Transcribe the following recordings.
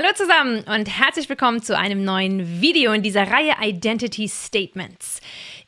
Hallo zusammen und herzlich willkommen zu einem neuen Video in dieser Reihe Identity Statements.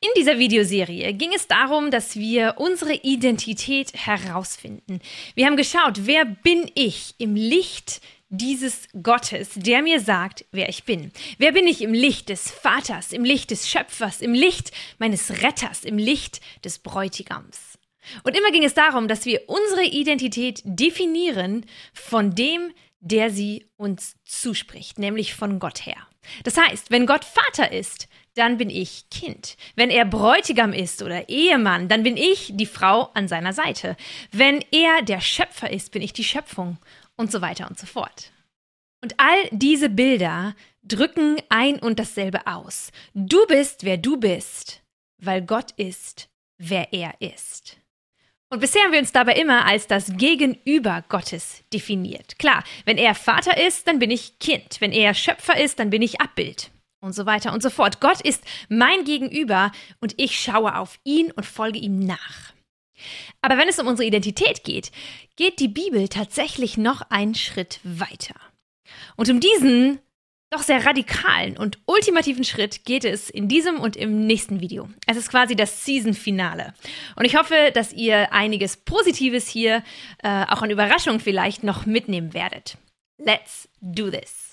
In dieser Videoserie ging es darum, dass wir unsere Identität herausfinden. Wir haben geschaut, wer bin ich im Licht dieses Gottes, der mir sagt, wer ich bin. Wer bin ich im Licht des Vaters, im Licht des Schöpfers, im Licht meines Retters, im Licht des Bräutigams. Und immer ging es darum, dass wir unsere Identität definieren von dem, der sie uns zuspricht, nämlich von Gott her. Das heißt, wenn Gott Vater ist, dann bin ich Kind. Wenn er Bräutigam ist oder Ehemann, dann bin ich die Frau an seiner Seite. Wenn er der Schöpfer ist, bin ich die Schöpfung und so weiter und so fort. Und all diese Bilder drücken ein und dasselbe aus. Du bist, wer du bist, weil Gott ist, wer er ist. Und bisher haben wir uns dabei immer als das Gegenüber Gottes definiert. Klar, wenn er Vater ist, dann bin ich Kind. Wenn er Schöpfer ist, dann bin ich Abbild. Und so weiter und so fort. Gott ist mein Gegenüber und ich schaue auf ihn und folge ihm nach. Aber wenn es um unsere Identität geht, geht die Bibel tatsächlich noch einen Schritt weiter. Und um diesen doch sehr radikalen und ultimativen Schritt geht es in diesem und im nächsten Video. Es ist quasi das Season-Finale. Und ich hoffe, dass ihr einiges Positives hier, äh, auch an Überraschungen vielleicht, noch mitnehmen werdet. Let's do this!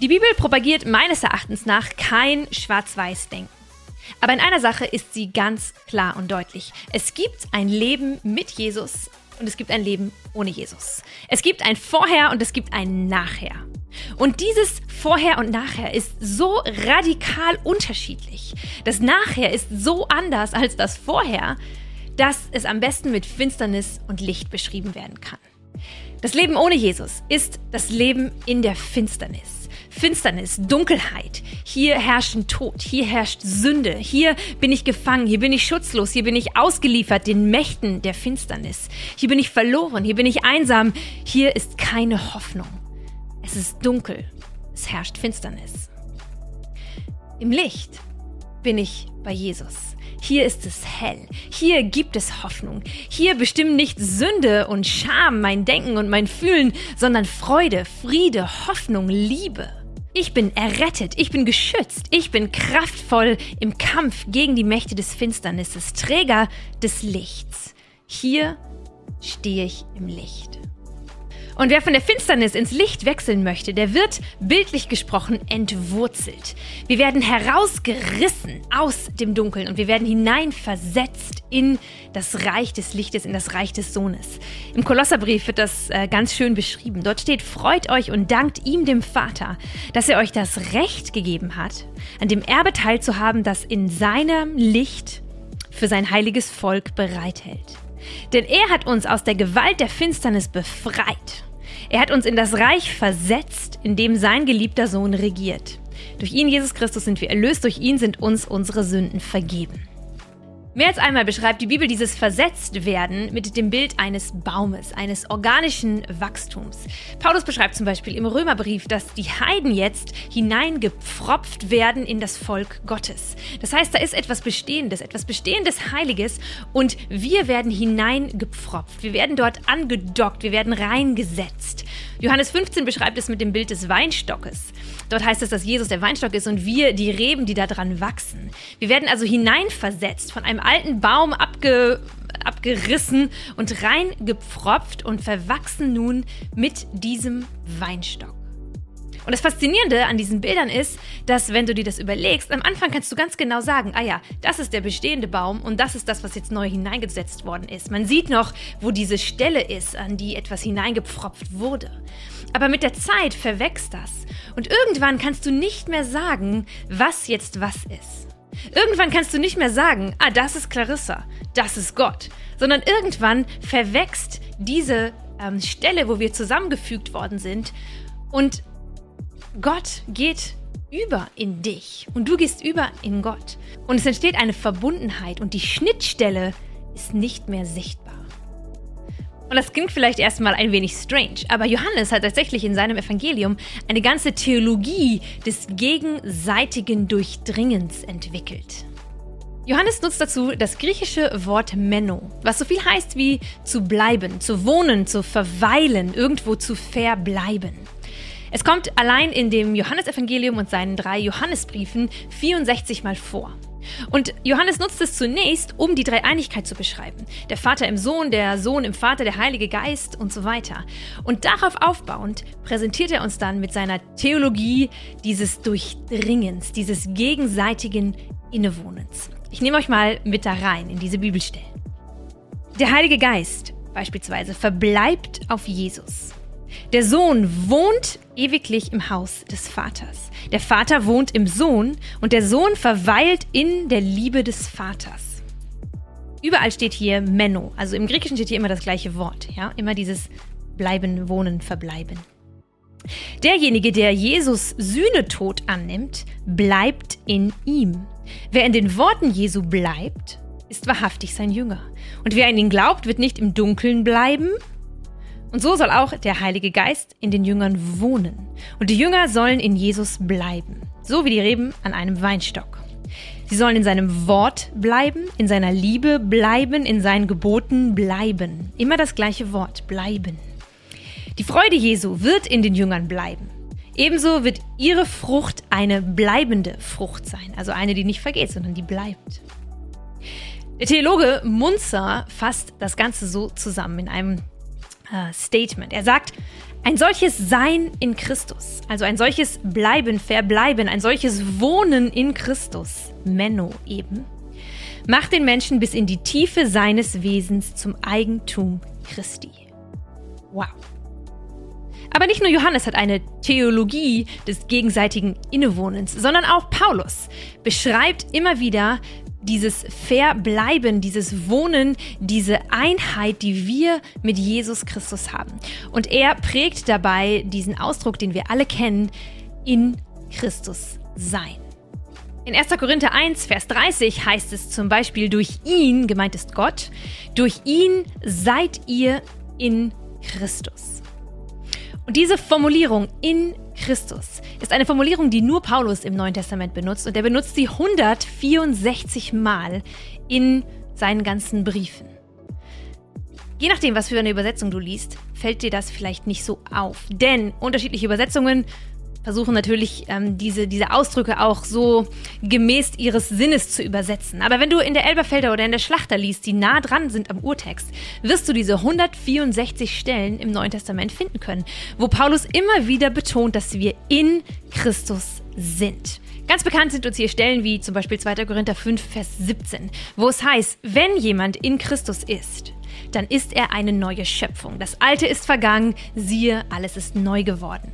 Die Bibel propagiert meines Erachtens nach kein Schwarz-Weiß-Denken. Aber in einer Sache ist sie ganz klar und deutlich. Es gibt ein Leben mit Jesus und es gibt ein Leben ohne Jesus. Es gibt ein Vorher und es gibt ein Nachher. Und dieses Vorher und Nachher ist so radikal unterschiedlich. Das Nachher ist so anders als das Vorher, dass es am besten mit Finsternis und Licht beschrieben werden kann. Das Leben ohne Jesus ist das Leben in der Finsternis. Finsternis, Dunkelheit. Hier herrschen Tod, hier herrscht Sünde, hier bin ich gefangen, hier bin ich schutzlos, hier bin ich ausgeliefert den Mächten der Finsternis. Hier bin ich verloren, hier bin ich einsam, hier ist keine Hoffnung. Es ist dunkel, es herrscht Finsternis. Im Licht bin ich bei Jesus. Hier ist es hell. Hier gibt es Hoffnung. Hier bestimmen nicht Sünde und Scham mein Denken und mein Fühlen, sondern Freude, Friede, Hoffnung, Liebe. Ich bin errettet, ich bin geschützt, ich bin kraftvoll im Kampf gegen die Mächte des Finsternisses, Träger des Lichts. Hier stehe ich im Licht. Und wer von der Finsternis ins Licht wechseln möchte, der wird, bildlich gesprochen, entwurzelt. Wir werden herausgerissen aus dem Dunkeln und wir werden hineinversetzt in das Reich des Lichtes, in das Reich des Sohnes. Im Kolosserbrief wird das äh, ganz schön beschrieben. Dort steht, freut euch und dankt ihm, dem Vater, dass er euch das Recht gegeben hat, an dem Erbe teilzuhaben, das in seinem Licht für sein heiliges Volk bereithält. Denn er hat uns aus der Gewalt der Finsternis befreit er hat uns in das Reich versetzt, in dem sein geliebter Sohn regiert. Durch ihn, Jesus Christus, sind wir erlöst, durch ihn sind uns unsere Sünden vergeben. Mehr als einmal beschreibt die Bibel dieses Versetztwerden mit dem Bild eines Baumes, eines organischen Wachstums. Paulus beschreibt zum Beispiel im Römerbrief, dass die Heiden jetzt hineingepfropft werden in das Volk Gottes. Das heißt, da ist etwas Bestehendes, etwas Bestehendes Heiliges und wir werden hineingepfropft. Wir werden dort angedockt, wir werden reingesetzt. Johannes 15 beschreibt es mit dem Bild des Weinstockes. Dort heißt es, dass Jesus der Weinstock ist und wir die Reben, die da dran wachsen. Wir werden also hineinversetzt, von einem alten Baum abge, abgerissen und reingepfropft und verwachsen nun mit diesem Weinstock. Und das Faszinierende an diesen Bildern ist, dass wenn du dir das überlegst, am Anfang kannst du ganz genau sagen, ah ja, das ist der bestehende Baum und das ist das, was jetzt neu hineingesetzt worden ist. Man sieht noch, wo diese Stelle ist, an die etwas hineingepfropft wurde. Aber mit der Zeit verwächst das. Und irgendwann kannst du nicht mehr sagen, was jetzt was ist. Irgendwann kannst du nicht mehr sagen, ah, das ist Clarissa, das ist Gott, sondern irgendwann verwächst diese ähm, Stelle, wo wir zusammengefügt worden sind und Gott geht über in dich und du gehst über in Gott. Und es entsteht eine Verbundenheit und die Schnittstelle ist nicht mehr sichtbar. Und das klingt vielleicht erstmal ein wenig strange, aber Johannes hat tatsächlich in seinem Evangelium eine ganze Theologie des gegenseitigen Durchdringens entwickelt. Johannes nutzt dazu das griechische Wort Menno, was so viel heißt wie zu bleiben, zu wohnen, zu verweilen, irgendwo zu verbleiben. Es kommt allein in dem Johannesevangelium und seinen drei Johannesbriefen 64 Mal vor. Und Johannes nutzt es zunächst, um die Dreieinigkeit zu beschreiben. Der Vater im Sohn, der Sohn im Vater, der Heilige Geist und so weiter. Und darauf aufbauend präsentiert er uns dann mit seiner Theologie dieses Durchdringens, dieses gegenseitigen Innewohnens. Ich nehme euch mal mit da rein in diese Bibelstellen. Der Heilige Geist beispielsweise verbleibt auf Jesus. Der Sohn wohnt ewiglich im Haus des Vaters. Der Vater wohnt im Sohn und der Sohn verweilt in der Liebe des Vaters. Überall steht hier Menno, also im Griechischen steht hier immer das gleiche Wort, ja, immer dieses bleiben, wohnen, verbleiben. Derjenige, der Jesus Sühnetod annimmt, bleibt in ihm. Wer in den Worten Jesu bleibt, ist wahrhaftig sein Jünger. Und wer an ihn glaubt, wird nicht im Dunkeln bleiben, und so soll auch der Heilige Geist in den Jüngern wohnen. Und die Jünger sollen in Jesus bleiben, so wie die Reben an einem Weinstock. Sie sollen in seinem Wort bleiben, in seiner Liebe bleiben, in seinen Geboten bleiben. Immer das gleiche Wort, bleiben. Die Freude Jesu wird in den Jüngern bleiben. Ebenso wird ihre Frucht eine bleibende Frucht sein, also eine, die nicht vergeht, sondern die bleibt. Der Theologe Munzer fasst das Ganze so zusammen in einem äh, Statement. Er sagt, ein solches Sein in Christus, also ein solches Bleiben, Verbleiben, ein solches Wohnen in Christus, Menno eben, macht den Menschen bis in die Tiefe seines Wesens zum Eigentum Christi. Wow. Aber nicht nur Johannes hat eine Theologie des gegenseitigen Innewohnens, sondern auch Paulus beschreibt immer wieder dieses Verbleiben, dieses Wohnen, diese Einheit, die wir mit Jesus Christus haben. Und er prägt dabei diesen Ausdruck, den wir alle kennen, in Christus sein. In 1. Korinther 1, Vers 30 heißt es zum Beispiel, durch ihn, gemeint ist Gott, durch ihn seid ihr in Christus. Und diese Formulierung in Christus ist eine Formulierung, die nur Paulus im Neuen Testament benutzt und er benutzt sie 164 Mal in seinen ganzen Briefen. Je nachdem, was für eine Übersetzung du liest, fällt dir das vielleicht nicht so auf. Denn unterschiedliche Übersetzungen versuchen natürlich ähm, diese, diese Ausdrücke auch so gemäß ihres Sinnes zu übersetzen. Aber wenn du in der Elberfelder oder in der Schlachter liest, die nah dran sind am Urtext, wirst du diese 164 Stellen im Neuen Testament finden können, wo Paulus immer wieder betont, dass wir in Christus sind. Ganz bekannt sind uns hier Stellen wie zum Beispiel 2. Korinther 5, Vers 17, wo es heißt, wenn jemand in Christus ist, dann ist er eine neue Schöpfung. Das Alte ist vergangen, siehe, alles ist neu geworden.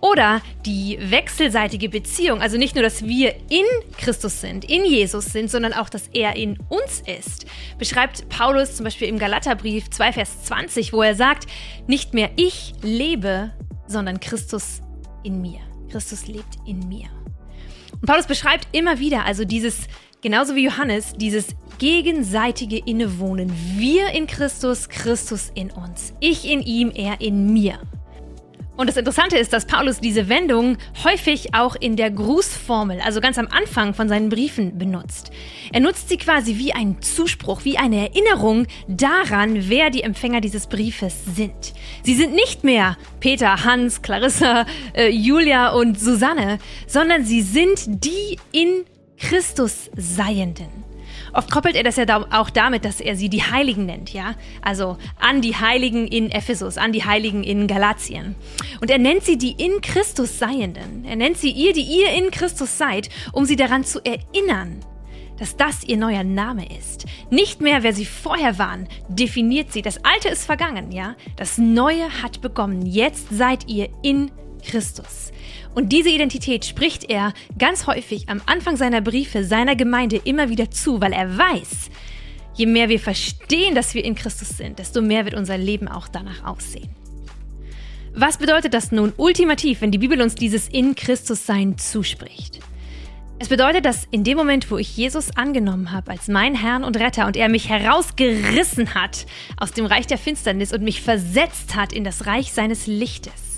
Oder die wechselseitige Beziehung, also nicht nur, dass wir in Christus sind, in Jesus sind, sondern auch, dass er in uns ist, beschreibt Paulus zum Beispiel im Galaterbrief 2, Vers 20, wo er sagt, nicht mehr ich lebe, sondern Christus in mir. Christus lebt in mir. Und Paulus beschreibt immer wieder also dieses, genauso wie Johannes, dieses gegenseitige Innewohnen. Wir in Christus, Christus in uns. Ich in ihm, er in mir. Und das Interessante ist, dass Paulus diese Wendung häufig auch in der Grußformel, also ganz am Anfang von seinen Briefen, benutzt. Er nutzt sie quasi wie einen Zuspruch, wie eine Erinnerung daran, wer die Empfänger dieses Briefes sind. Sie sind nicht mehr Peter, Hans, Clarissa, äh, Julia und Susanne, sondern sie sind die in Christus Seienden. Oft koppelt er das ja auch damit, dass er sie die Heiligen nennt, ja? Also an die Heiligen in Ephesus, an die Heiligen in Galatien. Und er nennt sie die in Christus Seienden. Er nennt sie ihr, die ihr in Christus seid, um sie daran zu erinnern, dass das ihr neuer Name ist. Nicht mehr, wer sie vorher waren, definiert sie. Das Alte ist vergangen, ja? Das Neue hat begonnen. Jetzt seid ihr in Christus. Und diese Identität spricht er ganz häufig am Anfang seiner Briefe seiner Gemeinde immer wieder zu, weil er weiß, je mehr wir verstehen, dass wir in Christus sind, desto mehr wird unser Leben auch danach aussehen. Was bedeutet das nun ultimativ, wenn die Bibel uns dieses in Christus Sein zuspricht? Es bedeutet, dass in dem Moment, wo ich Jesus angenommen habe als mein Herrn und Retter und er mich herausgerissen hat aus dem Reich der Finsternis und mich versetzt hat in das Reich seines Lichtes,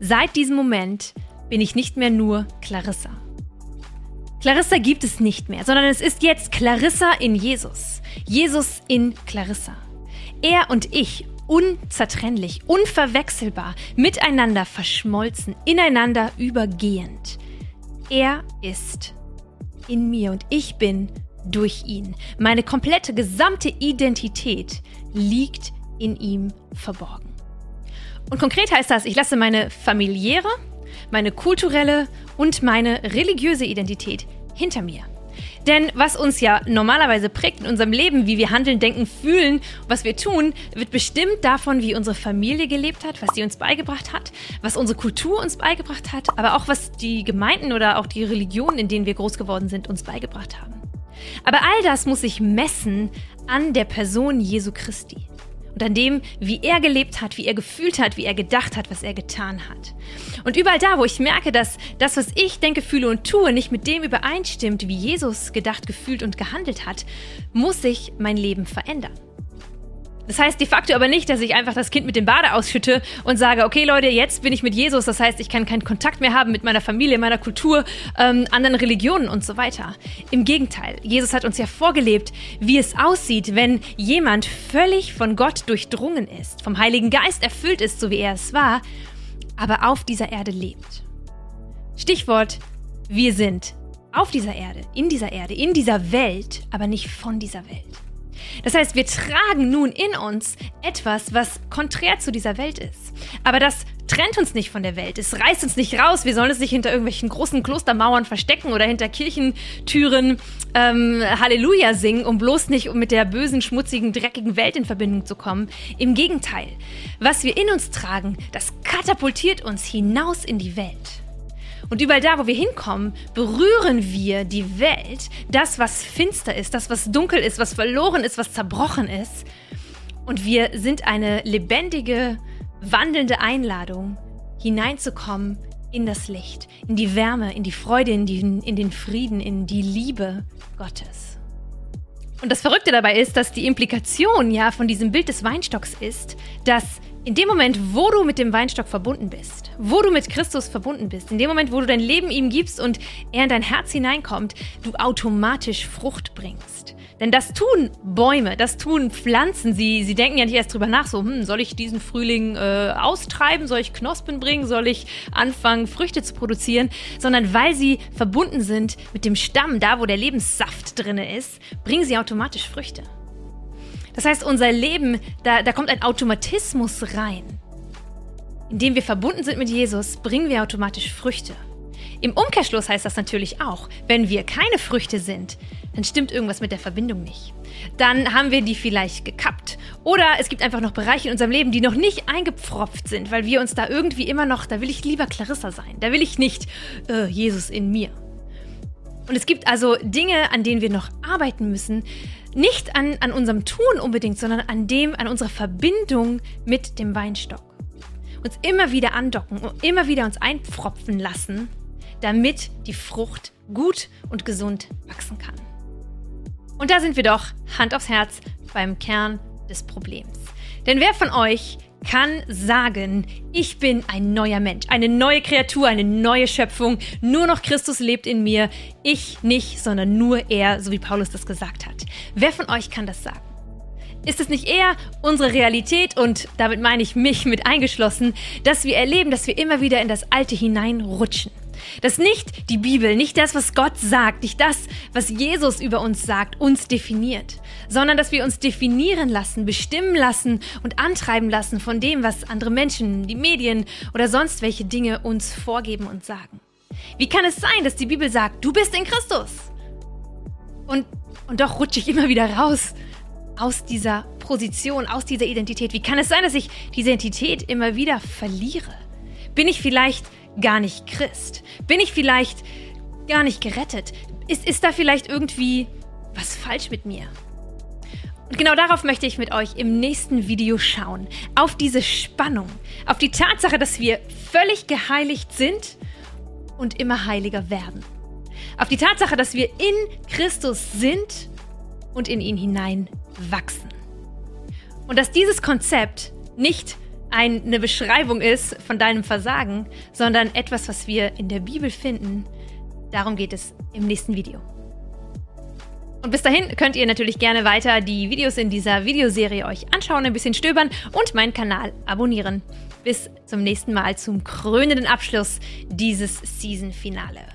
Seit diesem Moment bin ich nicht mehr nur Clarissa. Clarissa gibt es nicht mehr, sondern es ist jetzt Clarissa in Jesus. Jesus in Clarissa. Er und ich unzertrennlich, unverwechselbar, miteinander verschmolzen, ineinander übergehend. Er ist in mir und ich bin durch ihn. Meine komplette gesamte Identität liegt in ihm verborgen. Und konkret heißt das, ich lasse meine familiäre, meine kulturelle und meine religiöse Identität hinter mir. Denn was uns ja normalerweise prägt in unserem Leben, wie wir handeln, denken, fühlen, was wir tun, wird bestimmt davon, wie unsere Familie gelebt hat, was sie uns beigebracht hat, was unsere Kultur uns beigebracht hat, aber auch was die Gemeinden oder auch die Religionen, in denen wir groß geworden sind, uns beigebracht haben. Aber all das muss sich messen an der Person Jesu Christi und an dem, wie er gelebt hat, wie er gefühlt hat, wie er gedacht hat, was er getan hat. Und überall da, wo ich merke, dass das, was ich denke, fühle und tue, nicht mit dem übereinstimmt, wie Jesus gedacht, gefühlt und gehandelt hat, muss sich mein Leben verändern. Das heißt de facto aber nicht, dass ich einfach das Kind mit dem Bade ausschütte und sage, okay Leute, jetzt bin ich mit Jesus. Das heißt, ich kann keinen Kontakt mehr haben mit meiner Familie, meiner Kultur, ähm, anderen Religionen und so weiter. Im Gegenteil, Jesus hat uns ja vorgelebt, wie es aussieht, wenn jemand völlig von Gott durchdrungen ist, vom Heiligen Geist erfüllt ist, so wie er es war, aber auf dieser Erde lebt. Stichwort, wir sind auf dieser Erde, in dieser Erde, in dieser Welt, aber nicht von dieser Welt. Das heißt, wir tragen nun in uns etwas, was konträr zu dieser Welt ist. Aber das trennt uns nicht von der Welt. Es reißt uns nicht raus. Wir sollen es nicht hinter irgendwelchen großen Klostermauern verstecken oder hinter Kirchentüren ähm, Halleluja singen, um bloß nicht mit der bösen, schmutzigen, dreckigen Welt in Verbindung zu kommen. Im Gegenteil, was wir in uns tragen, das katapultiert uns hinaus in die Welt. Und überall da, wo wir hinkommen, berühren wir die Welt, das, was finster ist, das, was dunkel ist, was verloren ist, was zerbrochen ist. Und wir sind eine lebendige, wandelnde Einladung, hineinzukommen in das Licht, in die Wärme, in die Freude, in, die, in den Frieden, in die Liebe Gottes. Und das Verrückte dabei ist, dass die Implikation ja von diesem Bild des Weinstocks ist, dass in dem Moment, wo du mit dem Weinstock verbunden bist, wo du mit Christus verbunden bist, in dem Moment, wo du dein Leben ihm gibst und er in dein Herz hineinkommt, du automatisch Frucht bringst. Denn das tun Bäume, das tun Pflanzen. Sie, sie denken ja nicht erst drüber nach, so, hm, soll ich diesen Frühling äh, austreiben, soll ich Knospen bringen, soll ich anfangen, Früchte zu produzieren, sondern weil sie verbunden sind mit dem Stamm, da wo der Lebenssaft drin ist, bringen sie automatisch Früchte. Das heißt, unser Leben, da, da kommt ein Automatismus rein. Indem wir verbunden sind mit Jesus, bringen wir automatisch Früchte. Im Umkehrschluss heißt das natürlich auch, wenn wir keine Früchte sind, dann stimmt irgendwas mit der Verbindung nicht. Dann haben wir die vielleicht gekappt. Oder es gibt einfach noch Bereiche in unserem Leben, die noch nicht eingepfropft sind, weil wir uns da irgendwie immer noch, da will ich lieber Clarissa sein. Da will ich nicht äh, Jesus in mir. Und es gibt also Dinge, an denen wir noch arbeiten müssen. Nicht an, an unserem Tun unbedingt, sondern an dem, an unserer Verbindung mit dem Weinstock. Uns immer wieder andocken und immer wieder uns einpfropfen lassen, damit die Frucht gut und gesund wachsen kann. Und da sind wir doch, Hand aufs Herz, beim Kern des Problems. Denn wer von euch kann sagen, ich bin ein neuer Mensch, eine neue Kreatur, eine neue Schöpfung. Nur noch Christus lebt in mir. Ich nicht, sondern nur er, so wie Paulus das gesagt hat. Wer von euch kann das sagen? Ist es nicht eher unsere Realität und damit meine ich mich mit eingeschlossen, dass wir erleben, dass wir immer wieder in das Alte hineinrutschen? Dass nicht die Bibel, nicht das, was Gott sagt, nicht das, was Jesus über uns sagt, uns definiert, sondern dass wir uns definieren lassen, bestimmen lassen und antreiben lassen von dem, was andere Menschen, die Medien oder sonst welche Dinge uns vorgeben und sagen. Wie kann es sein, dass die Bibel sagt, du bist in Christus? Und, und doch rutsche ich immer wieder raus aus dieser Position, aus dieser Identität. Wie kann es sein, dass ich diese Identität immer wieder verliere? Bin ich vielleicht gar nicht Christ? Bin ich vielleicht gar nicht gerettet? Ist, ist da vielleicht irgendwie was falsch mit mir? Und genau darauf möchte ich mit euch im nächsten Video schauen. Auf diese Spannung, auf die Tatsache, dass wir völlig geheiligt sind und immer heiliger werden. Auf die Tatsache, dass wir in Christus sind und in ihn hinein wachsen. Und dass dieses Konzept nicht eine Beschreibung ist von deinem Versagen, sondern etwas, was wir in der Bibel finden, Darum geht es im nächsten Video. Und bis dahin könnt ihr natürlich gerne weiter die Videos in dieser Videoserie euch anschauen, ein bisschen stöbern und meinen Kanal abonnieren. Bis zum nächsten Mal zum krönenden Abschluss dieses Season-Finale.